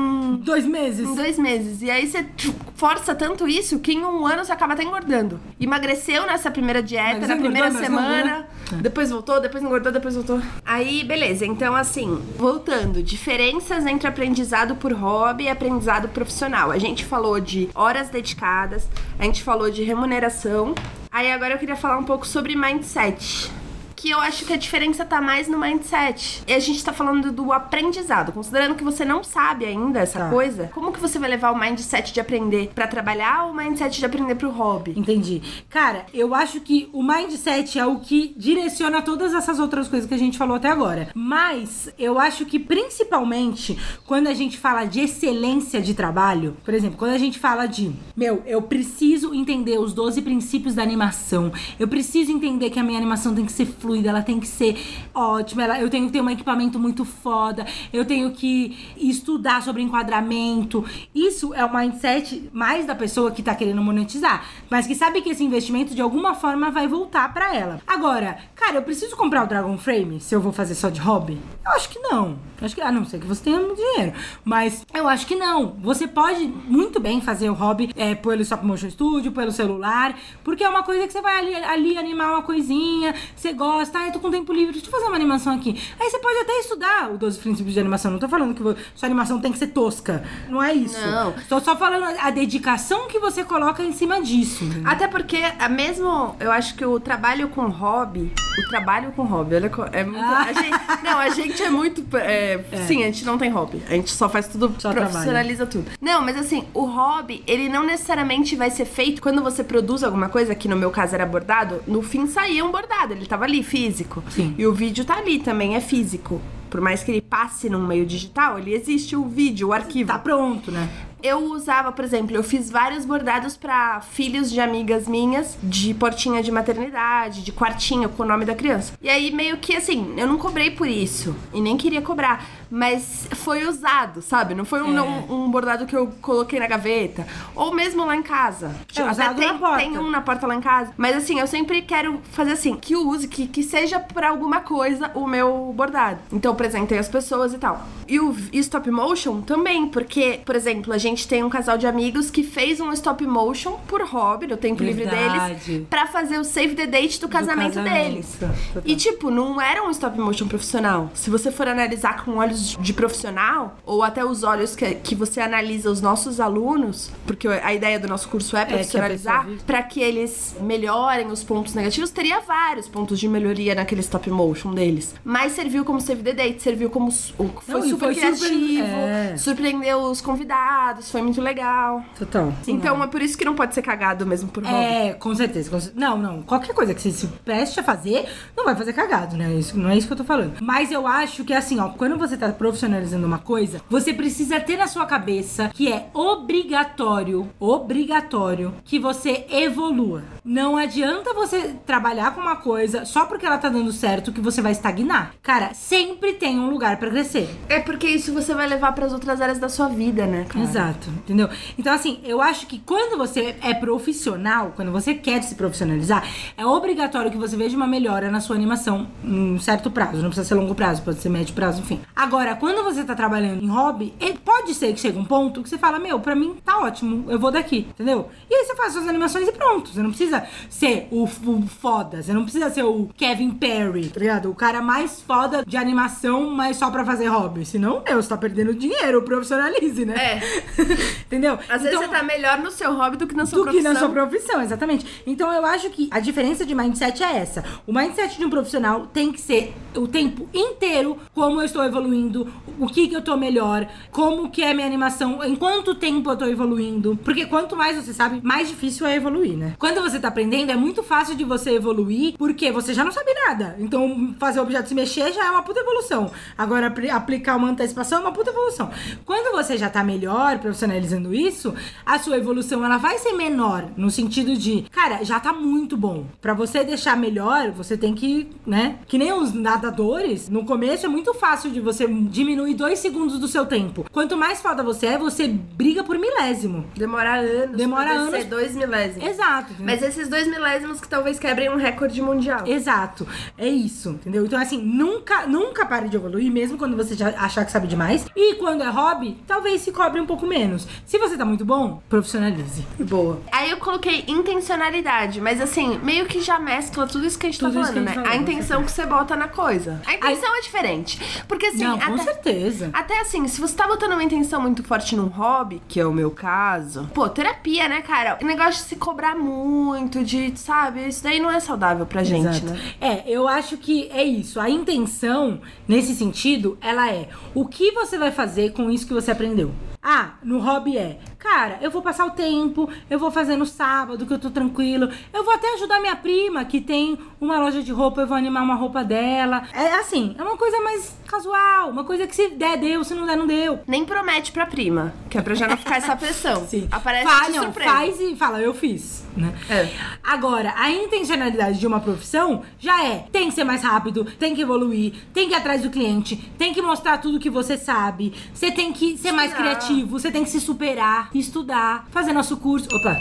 Dois meses. em dois meses. E aí você força tanto isso que em um ano você acaba até engordando. Emagreceu nessa primeira dieta, Mas na primeira semana. engordou. Depois voltou, depois engordou, depois voltou. Aí, beleza. Então, assim, voltando. Diferenças entre aprendizado por hobby e aprendizado profissional. A gente falou de horas dedicadas, a gente falou de remuneração. Aí agora eu queria falar um pouco sobre mindset que eu acho que a diferença tá mais no mindset. E a gente tá falando do aprendizado, considerando que você não sabe ainda essa Tá. coisa, como que você vai levar o mindset de aprender pra trabalhar ou o mindset de aprender pro hobby? Entendi. Cara, eu acho que o mindset é o que direciona todas essas outras coisas que a gente falou até agora. Mas eu acho que principalmente quando a gente fala de excelência de trabalho, por exemplo, quando a gente fala de, meu, eu preciso entender os 12 princípios da animação. Eu preciso entender que a minha animação tem que ser fluida, ela tem que ser ótima, ela- eu tenho que ter um equipamento muito foda, eu tenho que estudar sobre enquadramento. Isso é o mindset mais da pessoa que tá querendo monetizar, mas que sabe que esse investimento de alguma forma vai voltar pra ela. Agora, cara, eu preciso comprar o Dragon Frame se eu vou fazer só de hobby? Eu acho que não. Eu acho que, a não ser que você tenha muito dinheiro. Mas eu acho que não. Você pode muito bem fazer o hobby é, pelo Stop Motion Studio, pelo celular, porque é uma coisa que você vai ali, ali animar uma coisinha, você gosta, ah, eu tô com tempo livre, deixa eu fazer uma animação aqui. Aí você pode até estudar o 12 princípios de animação. Não tô falando que sua animação tem que ser tosca. Não é isso. Não. Tô só falando a dedicação que você coloca em cima disso. entendeu? Até porque, a mesmo, eu acho que o trabalho com hobby, o trabalho com hobby, olha, é muito. Ah. a gente- não, a gente é muito. é, Sim, a gente não tem hobby. A gente só faz tudo, Só profissionaliza tudo. Não, mas assim, o hobby, ele não necessariamente vai ser feito quando você produz alguma coisa, que no meu caso era bordado, no fim saía um bordado, ele tava ali, físico. Sim. E o vídeo tá ali também, é físico. Por mais que ele passe num meio digital, ele existe o vídeo, o arquivo. Tá pronto, né? Eu usava, por exemplo, eu fiz vários bordados pra filhos de amigas minhas, de portinha de maternidade, de quartinho com o nome da criança. E aí meio que assim, eu não cobrei por isso e nem queria cobrar, mas foi usado, sabe? Não foi um, É. não- um bordado que eu coloquei na gaveta ou mesmo lá em casa. Tipo, até tem, tem um na porta lá em casa, mas assim, eu sempre quero fazer assim, que use, que, que seja pra alguma coisa o meu bordado. Então eu presentei as pessoas e tal. E o stop motion também, porque, por exemplo, a gente tem um casal de amigos que fez um stop motion por hobby, no tempo livre Verdade. deles, pra fazer o save the date do casamento, casamento. deles. Total. E tipo, não era um stop motion profissional. Se você for analisar com olhos de profissional, ou até os olhos que, que você analisa os nossos alunos, porque a ideia do nosso curso é a profissionalizar, vive. pra que eles melhorem os pontos negativos, teria vários pontos de melhoria naquele stop motion deles. Mas serviu como save the date, serviu como foi Não, super foi super- criativo, é. surpreendeu os convidados, foi muito legal. Total. então é por isso que não pode ser cagado mesmo por hobby. É, com certeza. com Não, não. Qualquer coisa que você se preste a fazer, não vai fazer cagado, né? Isso, não é isso que eu tô falando. Mas eu acho que, assim, ó, quando você tá profissionalizando uma coisa, você precisa ter na sua cabeça que é obrigatório, obrigatório, que você evolua. Não adianta você trabalhar com uma coisa só porque ela tá dando certo que você vai estagnar. Cara, sempre tem um lugar pra crescer. É porque isso você vai levar pras outras áreas da sua vida, né, cara? Exato, entendeu? Então, assim, eu acho que quando você é profissional, quando você quer se profissionalizar, é obrigatório que você veja uma melhora na sua animação em um certo prazo. Não precisa ser longo prazo, pode ser médio prazo, enfim. Agora, quando você tá trabalhando em hobby, pode ser que chegue um ponto que você fala, meu, pra mim tá ótimo, eu vou daqui, entendeu? E aí você faz suas animações e pronto. Você não precisa ser o, o foda, você não precisa ser o Kevin Perry, tá ligado? O cara mais foda de animação, mas só pra fazer hobby. Senão, meu, você tá perdendo dinheiro, profissionalize, né? É. Entendeu? Às vezes você tá melhor no seu hobby do que na sua do que profissão. na sua profissão, exatamente. Então eu acho que a diferença de mindset é essa. O mindset de um profissional tem que ser o tempo inteiro como eu estou evoluindo, o que que eu tô melhor, como que é minha animação, em quanto tempo eu tô evoluindo. Porque quanto mais você sabe, mais difícil é evoluir, né? Quando você tá aprendendo, é muito fácil de você evoluir, porque você já não sabe nada. Então fazer o objeto se mexer já é uma puta evolução. Agora apli- aplicar uma antecipação é uma puta evolução. Quando você já tá melhor profissionalizando isso, a sua evolução ela vai ser menor no sentido de, cara, já tá muito bom. Pra você deixar melhor, você tem que, né? Que nem os nadadores, no começo é muito fácil de você diminuir dois segundos do seu tempo. Quanto mais foda você é, você briga por milésimo. Demora anos. Demora pra anos. descer dois milésimos. Exato. entendeu? Mas esses dois milésimos que talvez quebrem um recorde mundial. Exato. É isso, entendeu? Então, assim, nunca, nunca pare de evoluir, mesmo quando você já achar que sabe demais. E quando é hobby, talvez se cobre um pouco menos. Se você tá muito bom, profissionalize. Boa. Aí eu coloquei intencionalidade, mas assim, meio que já mescla tudo isso que a gente Tudo tá isso que falando, né? falou, a com intenção que você bota na coisa. A intenção é diferente. Porque assim, Não, com até, certeza. até assim, se você tá botando uma intenção muito forte num hobby, que é o meu caso, pô, terapia, né, cara? O negócio de se cobrar muito, de, sabe? Isso daí não é saudável pra gente, Exato. né? É, eu acho que é isso. A intenção, nesse sentido, ela é o que você vai fazer com isso que você aprendeu. Ah, no hobby é, cara, eu vou passar o tempo, eu vou fazer no sábado, que eu tô tranquilo. Eu vou até ajudar minha prima, que tem uma loja de roupa, eu vou animar uma roupa dela. É assim, é uma coisa mais casual, uma coisa que se der, deu, se não der, não deu. Nem promete pra prima, que é pra já não ficar essa pressão. Sim. Aparece Fa- de surpresa. faz e fala, eu fiz, né? É. Agora, a intencionalidade de uma profissão já é, tem que ser mais rápido, tem que evoluir, tem que ir atrás do cliente, tem que mostrar tudo que você sabe, você tem que ser mais criativo, você tem que se superar, estudar, fazer nosso curso. Opa!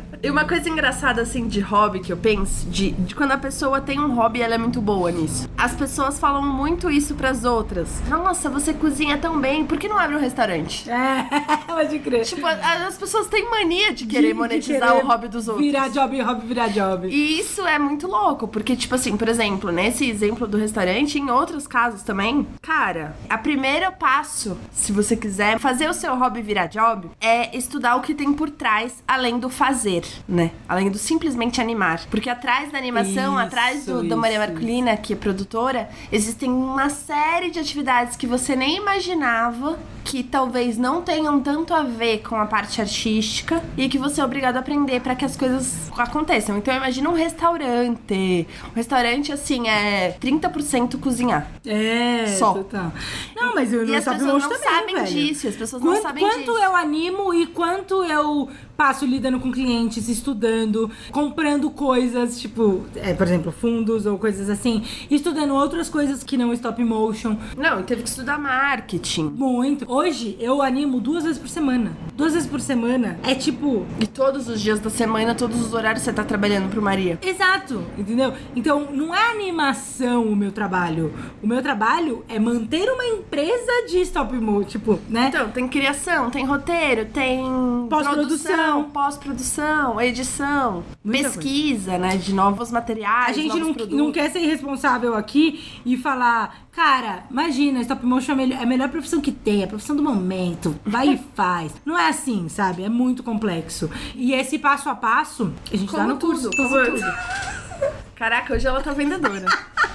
E uma coisa engraçada, assim, de hobby que eu penso, de, de quando a pessoa tem um hobby, ela é muito boa nisso. As pessoas falam muito isso pras outras. Nossa, você cozinha tão bem, por que não abre um restaurante? É, pode crer. Tipo, as pessoas têm mania de querer De- de monetizar querer o hobby dos outros. Virar job, hobby, virar job. E isso é muito louco, porque, tipo assim, por exemplo, nesse exemplo do restaurante, em outros casos também, cara, a primeiro passo, se você quiser fazer o seu hobby virar job, é estudar o que tem por trás, além do fazer. Né? Além do simplesmente animar. Porque atrás da animação, Isso, atrás do, da Maria Marculina, que é produtora, existem uma série de atividades que você nem imaginava que talvez não tenham tanto a ver com a parte artística e que você é obrigado a aprender para que as coisas aconteçam. Então imagina um restaurante. Um restaurante assim é 30% cozinhar. É, Só. total. Não, mas eu E não as sabe pessoas não também, sabem velho. disso, as pessoas não quanto, sabem quanto disso. eu animo e quanto eu passo lidando com clientes, estudando, comprando coisas, tipo, é, por exemplo, fundos ou coisas assim, estudando outras coisas que não stop motion. Não, teve que estudar marketing. Muito. Hoje eu animo duas vezes por semana. Duas vezes por semana é tipo. E todos os dias da semana, todos os horários você tá trabalhando pro Maria. Exato, entendeu? Então não é animação o meu trabalho. O meu trabalho é manter uma empresa de stop motion, tipo, né? Então, tem criação, tem roteiro, tem Pós-produção. Produção, pós-produção, edição, Muita pesquisa, né, de novos materiais, A gente não, produtos. não quer ser irresponsável aqui e falar, cara, imagina, stop motion é a melhor, é profissão que tem, é a profissão do momento, vai e faz. Não é assim, sabe? É muito complexo. E esse passo a passo, a gente Como dá no tudo, curso. como tudo. Caraca, hoje ela tá vendedora.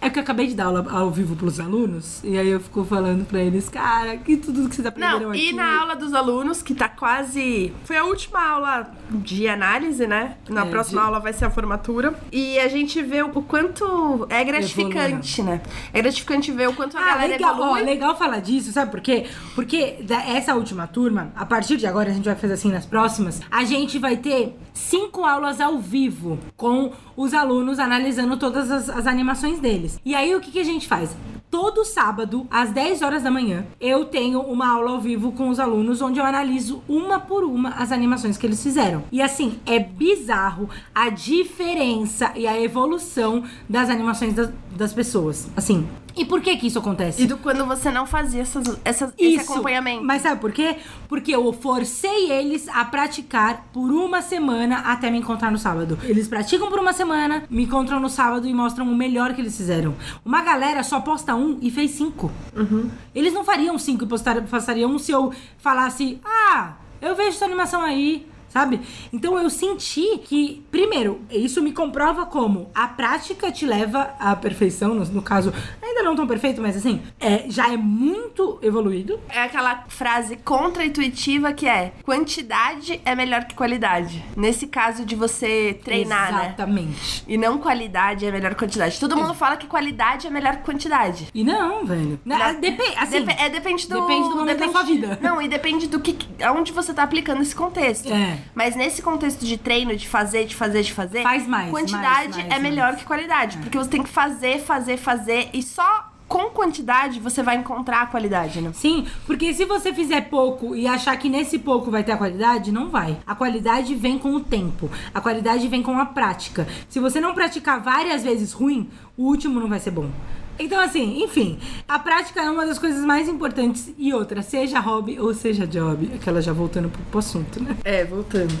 É que eu acabei de dar aula ao vivo pros alunos, e aí eu fico falando pra eles, cara, que tudo que vocês aprenderam Não, aqui. e na aula dos alunos, que tá quase. Foi a última aula de análise, né? Na É, próxima de- aula vai ser a formatura. E a gente vê o quanto é gratificante, né? É gratificante ver o quanto a Ah, galera legal, ó, evolui. legal falar disso, sabe por quê? Porque essa última turma, a partir de agora, a gente vai fazer assim nas próximas, a gente vai ter cinco aulas ao vivo com os alunos analisando todas as, as animações deles. E aí, o que, que a gente faz? Todo sábado, às 10 horas da manhã, eu tenho uma aula ao vivo com os alunos onde eu analiso uma por uma as animações que eles fizeram. E assim, é bizarro a diferença e a evolução das animações das, das pessoas. Assim, e por que que isso acontece? E do quando você não fazia essas, essas, esse Isso. acompanhamento. Mas sabe por quê? Porque eu forcei eles a praticar por uma semana até me encontrar no sábado. Eles praticam por uma semana, me encontram no sábado e mostram o melhor que eles fizeram. Uma galera só posta um e fez cinco. Eles não fariam cinco e postar- postariam um se eu falasse: Ah, eu vejo essa animação aí. Sabe? Então eu senti que, primeiro, isso me comprova como a prática te leva à perfeição, no, no caso, ainda não tão perfeito, mas assim, é, já é muito evoluído. É aquela frase contra-intuitiva que é quantidade é melhor que qualidade. Nesse caso de você treinar, né? Exatamente. E não qualidade é melhor que quantidade. Todo mundo fala que qualidade é melhor que quantidade. E não, velho. Na- Depende, assim, Depe- é, depende do... depende do momento da sua vida. Não, e depende do que... Aonde você tá aplicando esse contexto. É. Mas nesse contexto de treino, de fazer, de fazer, de fazer... Faz mais, Quantidade mais, mais, é melhor mais. que qualidade. Porque você tem que fazer, fazer, fazer. E só com quantidade você vai encontrar a qualidade, né? Sim, porque se você fizer pouco e achar que nesse pouco vai ter a qualidade, não vai. A qualidade vem com o tempo. A qualidade vem com a prática. Se você não praticar várias vezes ruim, o último não vai ser bom. Então, assim, enfim, a prática é uma das coisas mais importantes. E outra, seja hobby ou seja job. Aquela já voltando pro, pro assunto, né? É, voltando.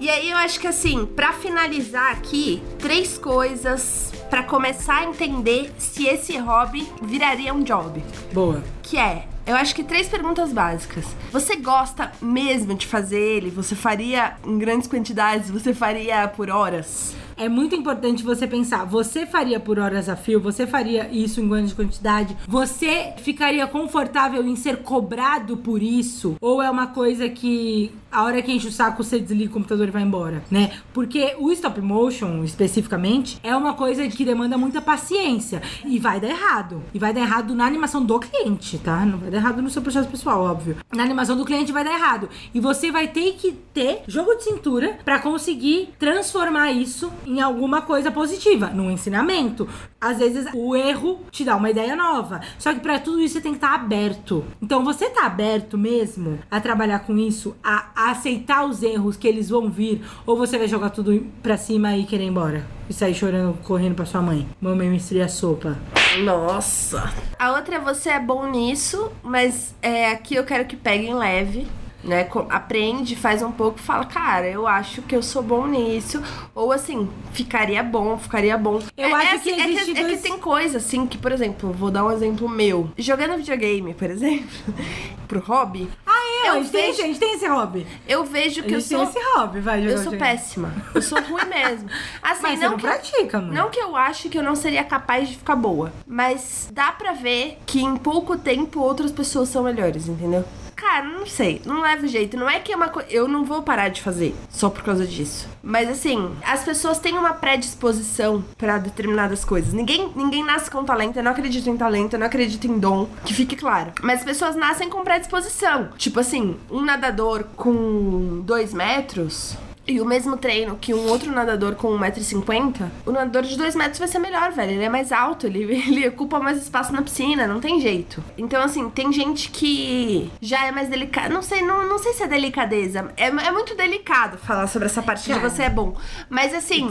E aí eu acho que assim, pra finalizar aqui, três coisas pra começar a entender se esse hobby viraria um job. Boa. Que é, eu acho que três perguntas básicas. Você gosta mesmo de fazer ele? Você faria em grandes quantidades? Você faria por horas? É muito importante você pensar, você faria por horas a fio, você faria isso em grande quantidade, você ficaria confortável em ser cobrado por isso? Ou é uma coisa que a hora que enche o saco você desliga o computador e vai embora, né? Porque o stop motion, especificamente, é uma coisa que demanda muita paciência e vai dar errado. E vai dar errado na animação do cliente, tá? Não vai dar errado no seu processo pessoal, óbvio. Na animação do cliente vai dar errado. E você vai ter que ter jogo de cintura pra conseguir transformar isso alguma coisa positiva, num ensinamento. Às vezes o erro te dá uma ideia nova. Só que pra tudo isso você tem que estar aberto. Então você tá aberto mesmo a trabalhar com isso, a, a aceitar os erros que eles vão vir, ou você vai jogar tudo pra cima e querer ir embora? E sair chorando, correndo pra sua mãe. Mamãe me estria a sopa. Nossa. A outra é você é bom nisso, mas é, aqui eu quero que peguem leve. Né? Aprende, faz um pouco, fala, cara, eu acho que eu sou bom nisso. Ou assim, ficaria bom, ficaria bom. Eu é, acho é, que assim, é existe é que dois- tem coisa assim que, por exemplo, vou dar um exemplo meu. Jogando videogame, por exemplo, pro hobby, Ah, é, Eu tem, vejo- a gente tem esse hobby. eu vejo que eu tem sou. esse hobby, vai jogar Eu sou péssima. Eu sou ruim mesmo. Assim, Mas você não não que, pratica, mano. não que eu acho que eu não seria capaz de ficar boa. Mas dá pra ver que em pouco tempo outras pessoas são melhores, entendeu? Cara, não sei, não leva jeito. Não é que é uma coisa. Eu não vou parar de fazer só por causa disso. Mas assim, as pessoas têm uma predisposição pra determinadas coisas. Ninguém, ninguém nasce com talento. Eu não acredito em talento, eu não acredito em dom. Que fique claro. Mas as pessoas nascem com predisposição. Tipo assim, um nadador com dois metros. E o mesmo treino que um outro nadador com 1,50m, o nadador de 2 metros vai ser melhor, velho. Ele é mais alto, ele, ele ocupa mais espaço na piscina, não tem jeito. Então, assim, tem gente que já é mais delicada. Não sei, não, não sei se é delicadeza. É, é muito delicado falar sobre essa parte de Cara. você é bom. Mas assim.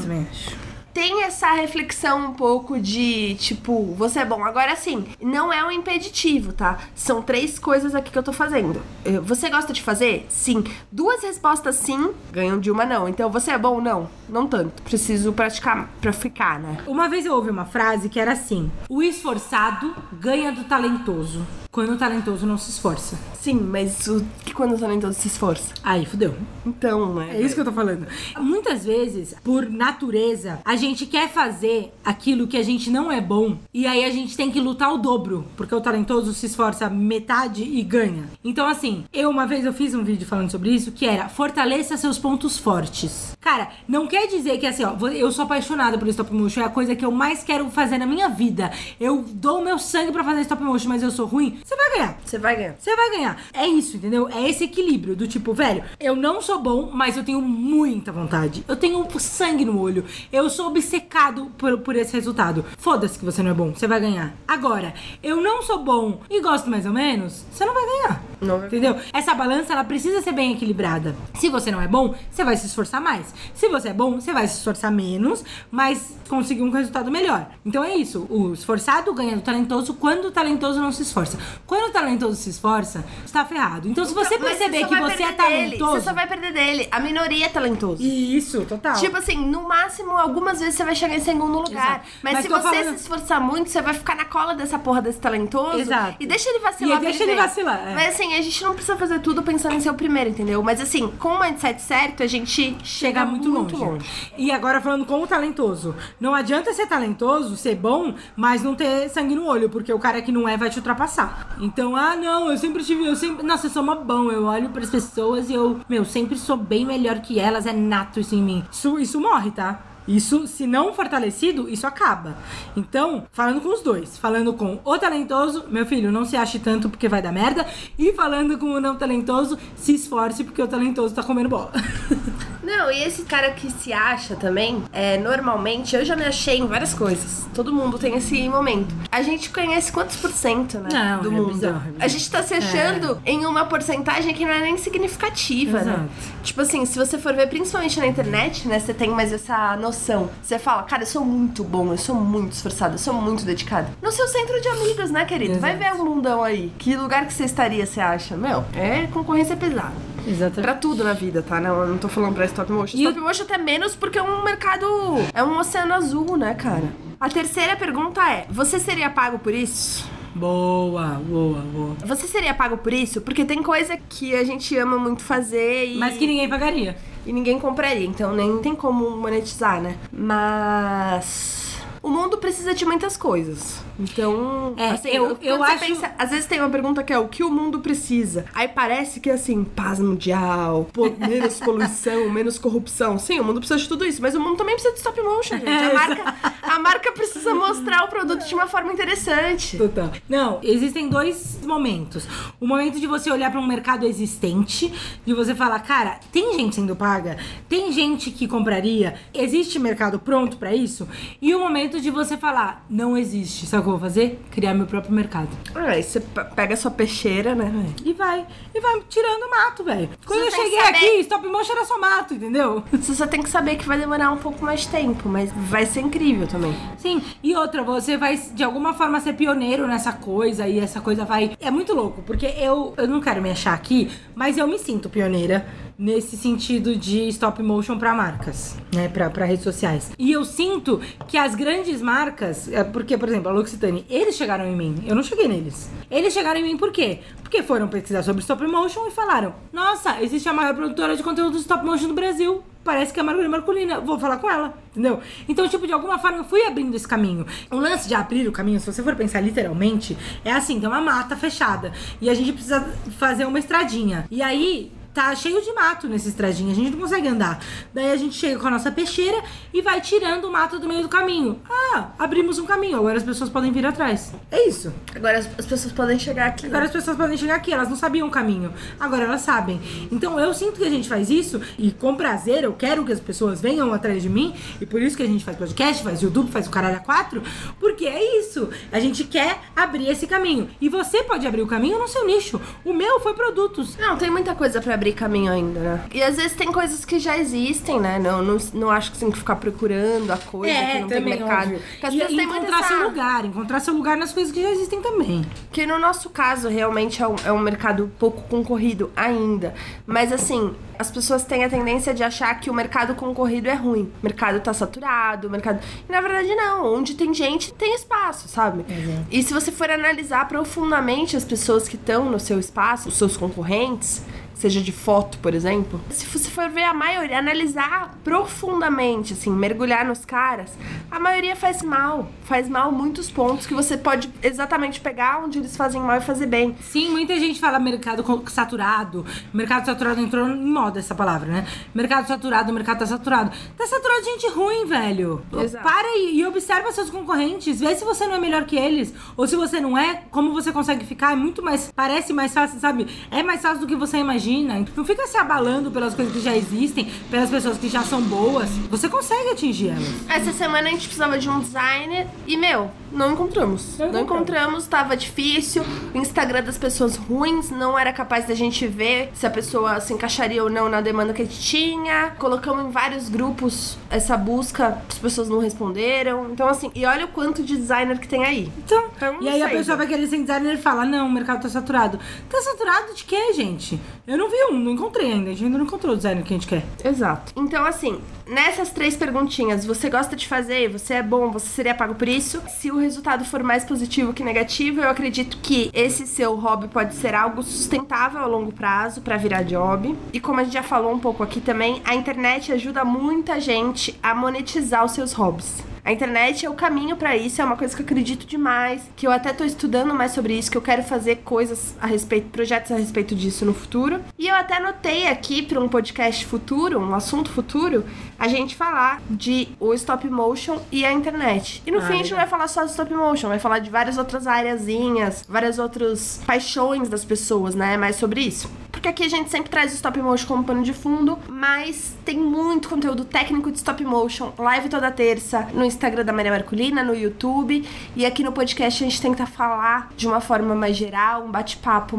Tem essa reflexão um pouco de, tipo, você é bom. Agora, assim, não é um impeditivo, tá? São três coisas aqui que eu tô fazendo. Eh, Você gosta de fazer? Sim. Duas respostas sim, ganham de uma não. Então, você é bom? Não. Não tanto. Preciso praticar pra ficar, né? Uma vez eu ouvi uma frase que era assim: O esforçado ganha do talentoso, quando o talentoso não se esforça. Sim, mas o que quando o talentoso se esforça? Aí, fudeu. Então, né? É isso que eu tô falando. Muitas vezes, por natureza, a gente quer fazer aquilo que a gente não é bom e aí a gente tem que lutar o dobro, porque o talentoso se esforça metade e ganha. Então, assim, eu uma vez eu fiz um vídeo falando sobre isso que era fortaleça seus pontos fortes. Cara, não quer dizer que assim, ó, eu sou apaixonada por stop motion, é a coisa que eu mais quero fazer na minha vida. Eu dou o meu sangue pra fazer stop motion, mas eu sou ruim. Você vai ganhar. Você vai ganhar. Você vai ganhar. É isso, entendeu? É esse equilíbrio do tipo, velho, eu não sou bom, mas eu tenho muita vontade. Eu tenho sangue no olho. Eu sou obcecado por, por esse resultado. Foda-se que você não é bom, você vai ganhar. Agora, eu não sou bom e gosto mais ou menos, você não vai ganhar. Não vai Entendeu? Essa balança, ela precisa ser bem equilibrada. Se você não é bom, você vai se esforçar mais. Se você é bom, você vai se esforçar menos, mas conseguir um resultado melhor. Então é isso. O esforçado ganha do talentoso quando o talentoso não se esforça. Quando o talentoso se esforça, está ferrado. Então, se você Mas perceber só que você é perder dele. talentoso. Você só vai perder dele. A minoria é talentoso. Isso, total. Tipo assim, no máximo, algumas vezes você vai chegar em segundo lugar. Mas, Mas se você falando- se esforçar muito, você vai ficar na cola dessa porra desse talentoso. Exato. E deixa ele vacilar. E deixa ele vacilar, é. Mas assim, a gente não precisa fazer tudo pensando em ser o primeiro, entendeu? Mas assim, com o mindset certo, a gente chega, chegar muito, longe. E agora falando com o talentoso. Não adianta ser talentoso, ser bom, mas não ter sangue no olho, porque o cara que não é vai te ultrapassar. Então, ah, não, eu sempre tive, eu sempre, nossa, eu sou uma bom, eu olho pras pessoas e eu, meu, sempre sou bem melhor que elas, é nato isso em mim. Isso, isso morre, tá? Isso, se não fortalecido, isso acaba. Então, falando com os dois, falando com o talentoso, meu filho, não se ache tanto porque vai dar merda, e falando com o não talentoso, se esforce porque o talentoso tá comendo bola. Não, e esse cara que se acha também, é, normalmente, eu já me achei em várias coisas. Todo mundo tem esse momento. A gente conhece quantos por cento, né? Não, do é mundo. bizarro, é bizarro. A gente tá se achando em uma porcentagem que não é nem significativa, né? Exato. Tipo assim, se você for ver, principalmente na internet, né? Você tem mais essa noção. Você fala, cara, eu sou muito bom, eu sou muito esforçado, eu sou muito dedicado. No seu centro de amigos, né, querido? Vai ver Exato. o mundão aí. Que lugar que você estaria, você acha? Meu, é concorrência pesada. Exatamente. Pra tudo na vida, tá? Não, eu não tô falando pra stop motion. E Stop motion até menos porque é um mercado. É um oceano azul, né, cara? A terceira pergunta é: você seria pago por isso? Boa, boa, boa. Você seria pago por isso? Porque tem coisa que a gente ama muito fazer e, Mas que ninguém pagaria. e ninguém compraria, então nem tem como monetizar, né? Mas. O mundo precisa de muitas coisas. Então, É, assim, eu- eu acho- pensa- às vezes tem uma pergunta que é o que o mundo precisa. Aí parece que assim, paz mundial, po- menos poluição, menos corrupção. Sim, o mundo precisa de tudo isso, mas o mundo também precisa de stop motion, gente. A É, marca, a marca precisa mostrar o produto de uma forma interessante. Total. Não, existem dois momentos. O momento de você olhar para um mercado existente, de você falar, cara, tem gente sendo paga, tem gente que compraria, existe mercado pronto para isso? E o momento de você falar, não existe. Sabe o que eu vou fazer? Criar meu próprio mercado. Aí você pe- pega a sua peixeira, né? velho? E vai, e vai tirando mato, velho. Quando eu cheguei saber- aqui, stop motion era só mato, entendeu? Você só tem que saber que vai demorar um pouco mais de tempo, mas vai ser incrível também. também. Sim, e outra, você vai de alguma forma ser pioneiro nessa coisa e essa coisa vai. É muito louco, porque eu, eu não quero me achar aqui, mas eu me sinto pioneira nesse sentido de stop motion para marcas, né, para redes sociais. E eu sinto que as grandes marcas, é, porque por exemplo, a L'Occitane, eles chegaram em mim, eu não cheguei neles. Eles chegaram em mim por quê? Porque foram pesquisar sobre stop motion e falaram: "Nossa, existe a maior produtora de conteúdo stop motion do Brasil parece que é a Margarida Marcolina, vou falar com ela, entendeu? Então, tipo, de alguma forma eu fui abrindo esse caminho. O lance de abrir o caminho, se você for pensar literalmente, é assim, tem uma mata fechada e a gente precisa fazer uma estradinha. E aí, tá cheio de mato nessa estradinha, a gente não consegue andar. Daí a gente chega com a nossa peixeira e vai tirando o mato do meio do caminho. Ah, abrimos um caminho, agora as pessoas podem vir atrás. É isso. Agora as, as pessoas podem chegar aqui. Agora as pessoas podem chegar aqui, elas não sabiam o caminho. Agora elas sabem. Então eu sinto que a gente faz isso e com prazer eu quero que as pessoas venham atrás de mim e por isso que a gente faz podcast, faz YouTube, faz o caralho a quatro, porque é isso. A gente quer abrir esse caminho. E você pode abrir o caminho no seu nicho. O meu foi produtos. Não, tem muita coisa pra abrir caminho ainda, né? E às vezes tem coisas que já existem, né? Não, não, não acho que você tem que ficar procurando a coisa que não tem mercado. E encontrar seu essa... lugar, encontrar seu lugar nas coisas que já existem também. Que no nosso caso, realmente é um, é um mercado pouco concorrido ainda. Mas assim, as pessoas têm a tendência de achar que o mercado concorrido é ruim. O mercado tá saturado, o mercado. E na verdade, não. Onde tem gente, tem espaço, sabe? Exato. E se você for analisar profundamente as pessoas que estão no seu espaço, os seus concorrentes. Seja de foto, por exemplo. Se você for ver a maioria, analisar profundamente, assim, mergulhar nos caras, a maioria faz mal. Faz mal muitos pontos que você pode exatamente pegar onde eles fazem mal e fazer bem. Sim, muita gente fala mercado saturado. Mercado saturado entrou em moda essa palavra, né? Mercado saturado, o mercado tá saturado. Tá saturado de gente ruim, velho. Exato. Para aí e observa seus concorrentes. Vê se você não é melhor que eles. Ou se você não é, como você consegue ficar. É muito mais. Parece mais fácil, sabe? É mais fácil do que você imagina. Não fica se abalando pelas coisas que já existem, pelas pessoas que já são boas. Você consegue atingir elas. Essa semana a gente precisava de um designer e, meu, não encontramos. Não Não, encontramos. tava difícil. O Instagram das pessoas ruins não era capaz da gente ver se a pessoa se encaixaria ou não na demanda que a gente tinha. Colocamos em vários grupos essa busca, as pessoas não responderam. Então, assim, e olha o quanto de designer que tem aí. Então, Então, e aí a sei, pessoa né? vai querer ser designer e fala: Não, o mercado tá saturado. Tá saturado de quê, gente? Eu não vi um, não encontrei ainda. A gente ainda não encontrou o designer que a gente quer. Exato. Então, assim, nessas três perguntinhas, você gosta de fazer, você é bom, você seria pago por isso? Se o resultado for mais positivo que negativo, eu acredito que esse seu hobby pode ser algo sustentável a longo prazo pra virar job. E como a gente já falou um pouco aqui também, a internet ajuda muita gente a monetizar os seus hobbies. A internet é o caminho pra isso, é uma coisa que eu acredito demais, que eu até tô estudando mais sobre isso, que eu quero fazer coisas a respeito, projetos a respeito disso no futuro. E eu até anotei aqui para um podcast futuro, um assunto futuro, a gente falar de o stop motion e a internet. E no Ah, fim a gente não vai falar só de stop motion, vai falar de várias outras áreazinhas, várias outras paixões das pessoas, né? Mais sobre isso. Porque aqui a gente sempre traz o stop motion como pano de fundo, mas tem muito conteúdo técnico de stop motion, live toda terça, no Instagram da Maria Marculina, no YouTube. E aqui no podcast a gente tenta falar de uma forma mais geral, um bate-papo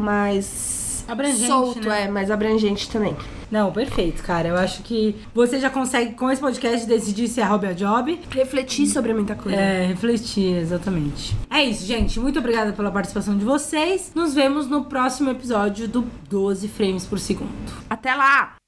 mais Abrangente, solto, né? é, mais abrangente também. Não, perfeito, cara. Eu acho que você já consegue, com esse podcast, decidir se é hobby ou job. Refletir sobre muita coisa. É, refletir, exatamente. É isso, gente. Muito obrigada pela participação de vocês. Nos vemos no próximo episódio do 12 frames por segundo. Até lá!